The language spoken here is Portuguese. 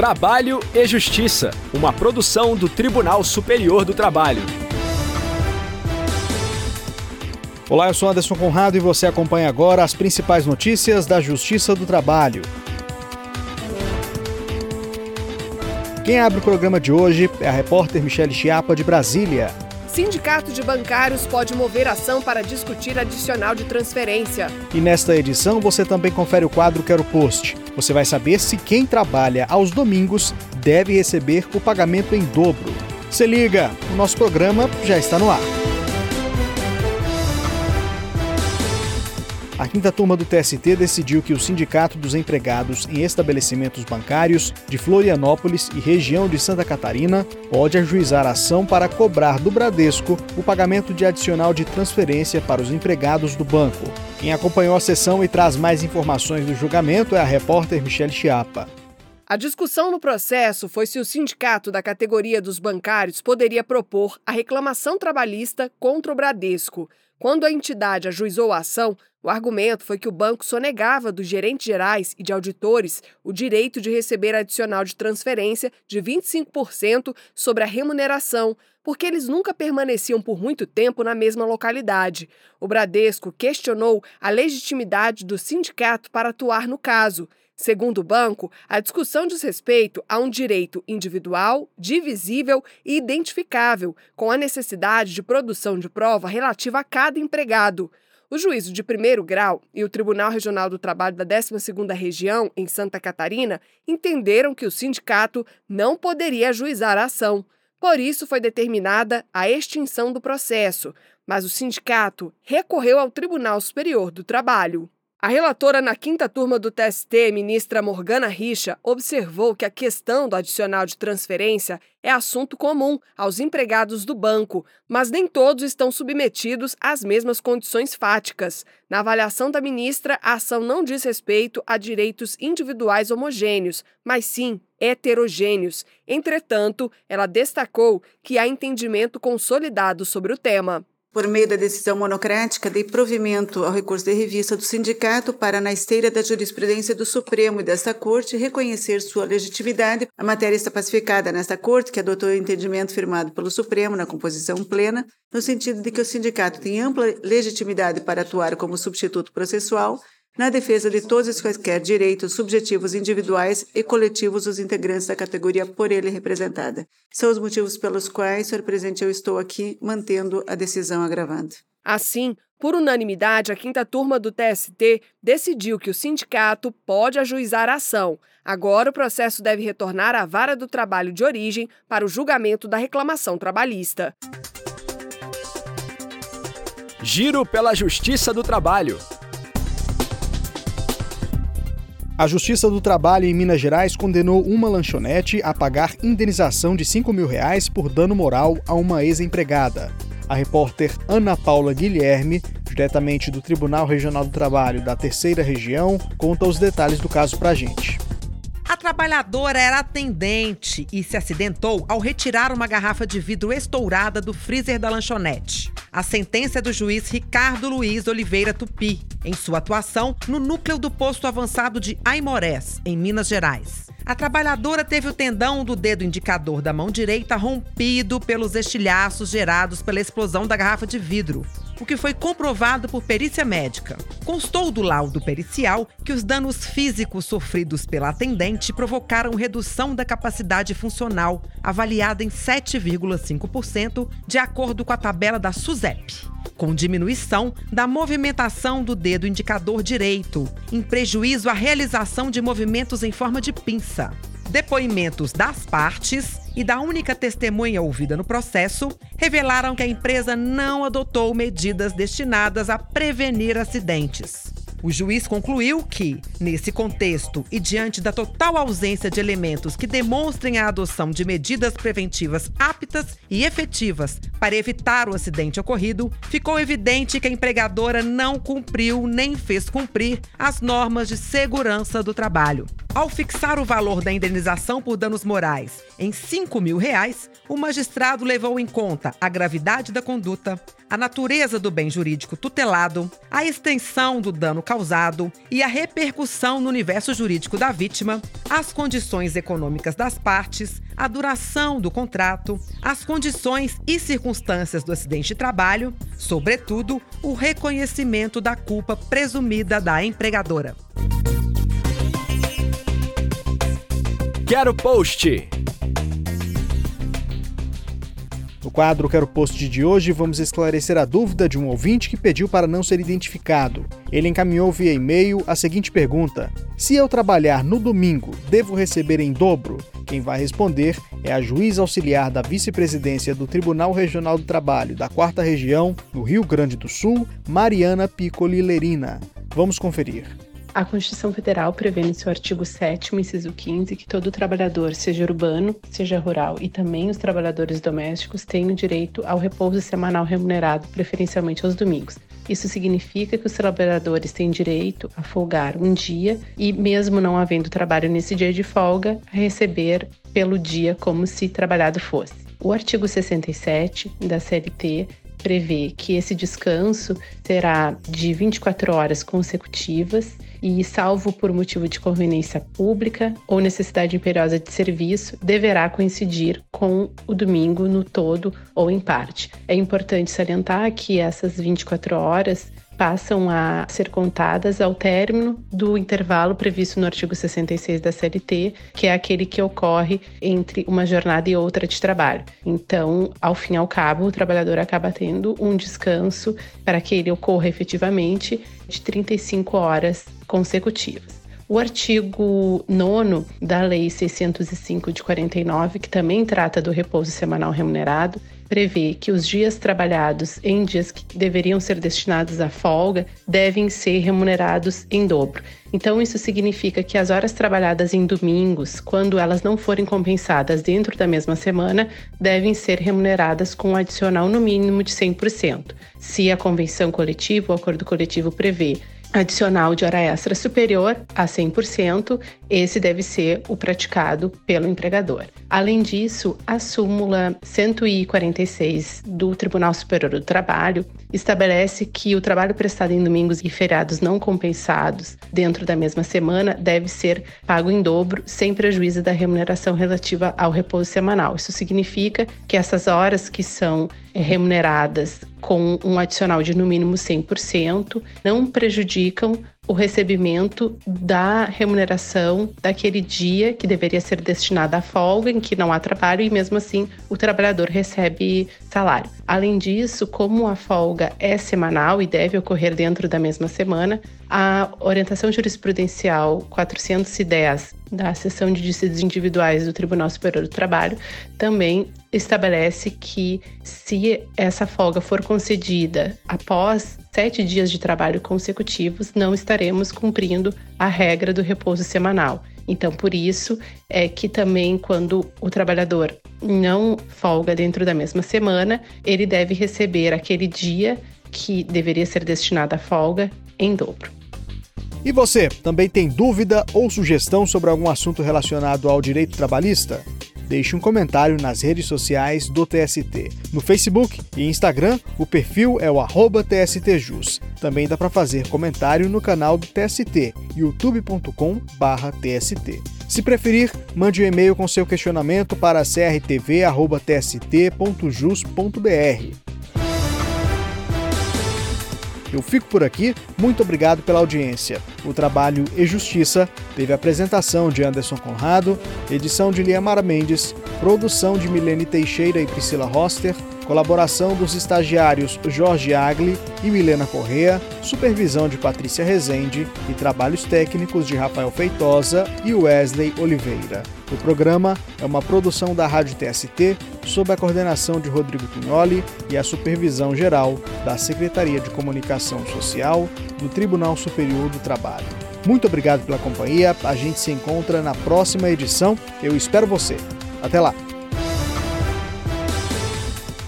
Trabalho e Justiça, uma produção do Tribunal Superior do Trabalho. Olá, eu sou Anderson Conrado e você acompanha agora as principais notícias da Justiça do Trabalho. Quem abre o programa de hoje é a repórter Michele Chiapa, de Brasília. Sindicato de Bancários pode mover ação para discutir adicional de transferência. E nesta edição você também confere o quadro Quero Post. Você vai saber se quem trabalha aos domingos deve receber o pagamento em dobro. Se liga, o nosso programa já está no ar. A quinta turma do TST decidiu que o Sindicato dos Empregados em Estabelecimentos Bancários de Florianópolis e região de Santa Catarina pode ajuizar ação para cobrar do Bradesco o pagamento de adicional de transferência para os empregados do banco. Quem acompanhou a sessão e traz mais informações do julgamento é a repórter Michelle Chiapa. A discussão no processo foi se o sindicato da categoria dos bancários poderia propor a reclamação trabalhista contra o Bradesco. Quando a entidade ajuizou a ação, o argumento foi que o banco sonegava dos gerentes gerais e de auditores o direito de receber adicional de transferência de 25% sobre a remuneração, porque eles nunca permaneciam por muito tempo na mesma localidade. O Bradesco questionou a legitimidade do sindicato para atuar no caso. Segundo o banco, a discussão diz respeito a um direito individual, divisível e identificável, com a necessidade de produção de prova relativa a cada empregado. O juízo de primeiro grau e o Tribunal Regional do Trabalho da 12ª Região, em Santa Catarina, entenderam que o sindicato não poderia ajuizar a ação. Por isso foi determinada a extinção do processo, mas o sindicato recorreu ao Tribunal Superior do Trabalho. A relatora na quinta turma do TST, ministra Morgana Richa, observou que a questão do adicional de transferência é assunto comum aos empregados do banco, mas nem todos estão submetidos às mesmas condições fáticas. Na avaliação da ministra, a ação não diz respeito a direitos individuais homogêneos, mas sim heterogêneos. Entretanto, ela destacou que há entendimento consolidado sobre o tema por meio da decisão monocrática, dei provimento ao recurso de revista do sindicato para, na esteira da jurisprudência do Supremo e desta Corte, reconhecer sua legitimidade. A matéria está pacificada nesta Corte, que adotou o entendimento firmado pelo Supremo na composição plena, no sentido de que o sindicato tem ampla legitimidade para atuar como substituto processual na defesa de todos os quaisquer direitos subjetivos individuais e coletivos dos integrantes da categoria por ele representada. São os motivos pelos quais, senhor presidente, eu estou aqui mantendo a decisão agravante. Assim, por unanimidade, a quinta turma do TST decidiu que o sindicato pode ajuizar a ação. Agora, o processo deve retornar à vara do trabalho de origem para o julgamento da reclamação trabalhista. Giro pela Justiça do Trabalho. A Justiça do Trabalho em Minas Gerais condenou uma lanchonete a pagar indenização de 5 mil reais por dano moral a uma ex-empregada. A repórter Ana Paula Guilherme, diretamente do Tribunal Regional do Trabalho da Terceira Região, conta os detalhes do caso pra gente. A trabalhadora era atendente e se acidentou ao retirar uma garrafa de vidro estourada do freezer da lanchonete. A sentença é do juiz Ricardo Luiz Oliveira Tupi, em sua atuação no núcleo do posto avançado de Aimorés, em Minas Gerais. A trabalhadora teve o tendão do dedo indicador da mão direita rompido pelos estilhaços gerados pela explosão da garrafa de vidro o que foi comprovado por perícia médica. Constou do laudo pericial que os danos físicos sofridos pela atendente provocaram redução da capacidade funcional, avaliada em 7,5%, de acordo com a tabela da SUSEP com diminuição da movimentação do dedo indicador direito, em prejuízo à realização de movimentos em forma de pinça. Depoimentos das partes e da única testemunha ouvida no processo revelaram que a empresa não adotou medidas destinadas a prevenir acidentes. O juiz concluiu que, nesse contexto e diante da total ausência de elementos que demonstrem a adoção de medidas preventivas aptas e efetivas para evitar o acidente ocorrido, ficou evidente que a empregadora não cumpriu nem fez cumprir as normas de segurança do trabalho. Ao fixar o valor da indenização por danos morais em 5 mil reais, o magistrado levou em conta a gravidade da conduta, a natureza do bem jurídico tutelado, a extensão do dano causado e a repercussão no universo jurídico da vítima, as condições econômicas das partes, a duração do contrato, as condições e circunstâncias do acidente de trabalho, sobretudo, o reconhecimento da culpa presumida da empregadora. Quero Post. No quadro Quero Post de hoje, vamos esclarecer a dúvida de um ouvinte que pediu para não ser identificado. Ele encaminhou via e-mail a seguinte pergunta: Se eu trabalhar no domingo, devo receber em dobro? Quem vai responder é a juiz auxiliar da vice-presidência do Tribunal Regional do Trabalho da Quarta Região, no Rio Grande do Sul, Mariana Piccoli Lerina. Vamos conferir. A Constituição Federal prevê no seu artigo 7 inciso 15, que todo trabalhador, seja urbano, seja rural, e também os trabalhadores domésticos, tenham direito ao repouso semanal remunerado, preferencialmente aos domingos. Isso significa que os trabalhadores têm direito a folgar um dia e, mesmo não havendo trabalho nesse dia de folga, a receber pelo dia como se trabalhado fosse. O artigo 67 da CLT prevê que esse descanso será de 24 horas consecutivas e, salvo por motivo de conveniência pública ou necessidade imperiosa de serviço, deverá coincidir com o domingo no todo ou em parte. É importante salientar que essas 24 horas passam a ser contadas ao término do intervalo previsto no artigo 66 da CLT, que é aquele que ocorre entre uma jornada e outra de trabalho. Então, ao fim e ao cabo, o trabalhador acaba tendo um descanso para que ele ocorra efetivamente de 35 horas consecutivas. O artigo 9 da Lei 605 de 49, que também trata do repouso semanal remunerado, prevê que os dias trabalhados em dias que deveriam ser destinados à folga devem ser remunerados em dobro. Então, isso significa que as horas trabalhadas em domingos, quando elas não forem compensadas dentro da mesma semana, devem ser remuneradas com um adicional no mínimo de 100%. Se a convenção coletiva ou acordo coletivo prevê adicional de hora extra superior a 100%, esse deve ser o praticado pelo empregador. Além disso, a súmula 146 do Tribunal Superior do Trabalho estabelece que o trabalho prestado em domingos e feriados não compensados dentro da mesma semana deve ser pago em dobro, sem prejuízo da remuneração relativa ao repouso semanal. Isso significa que essas horas que são eh, remuneradas com um adicional de no mínimo 100%, não prejudicam o recebimento da remuneração daquele dia que deveria ser destinado à folga, em que não há trabalho, e mesmo assim o trabalhador recebe salário. Além disso, como a folga é semanal e deve ocorrer dentro da mesma semana, a orientação jurisprudencial 410 da seção de dissídios individuais do Tribunal Superior do Trabalho também estabelece que se essa folga for concedida após sete dias de trabalho consecutivos, não estaremos cumprindo a regra do repouso semanal. Então, por isso é que também quando o trabalhador não folga dentro da mesma semana, ele deve receber aquele dia que deveria ser destinado à folga em dobro. E você, também tem dúvida ou sugestão sobre algum assunto relacionado ao direito trabalhista? Deixe um comentário nas redes sociais do TST. No Facebook e Instagram, o perfil é o TSTJus. Também dá para fazer comentário no canal do TST, youtube.com/tst. Se preferir, mande um e-mail com seu questionamento para crtv.tst.jus.br. Eu fico por aqui, muito obrigado pela audiência. O trabalho e Justiça teve apresentação de Anderson Conrado, edição de Liamara Mendes, produção de Milene Teixeira e Priscila Roster, colaboração dos estagiários Jorge Agli e Milena Correa, supervisão de Patrícia Rezende e trabalhos técnicos de Rafael Feitosa e Wesley Oliveira. O programa é uma produção da Rádio TST, sob a coordenação de Rodrigo Pignoli e a supervisão geral da Secretaria de Comunicação Social do Tribunal Superior do Trabalho. Muito obrigado pela companhia. A gente se encontra na próxima edição. Eu espero você. Até lá.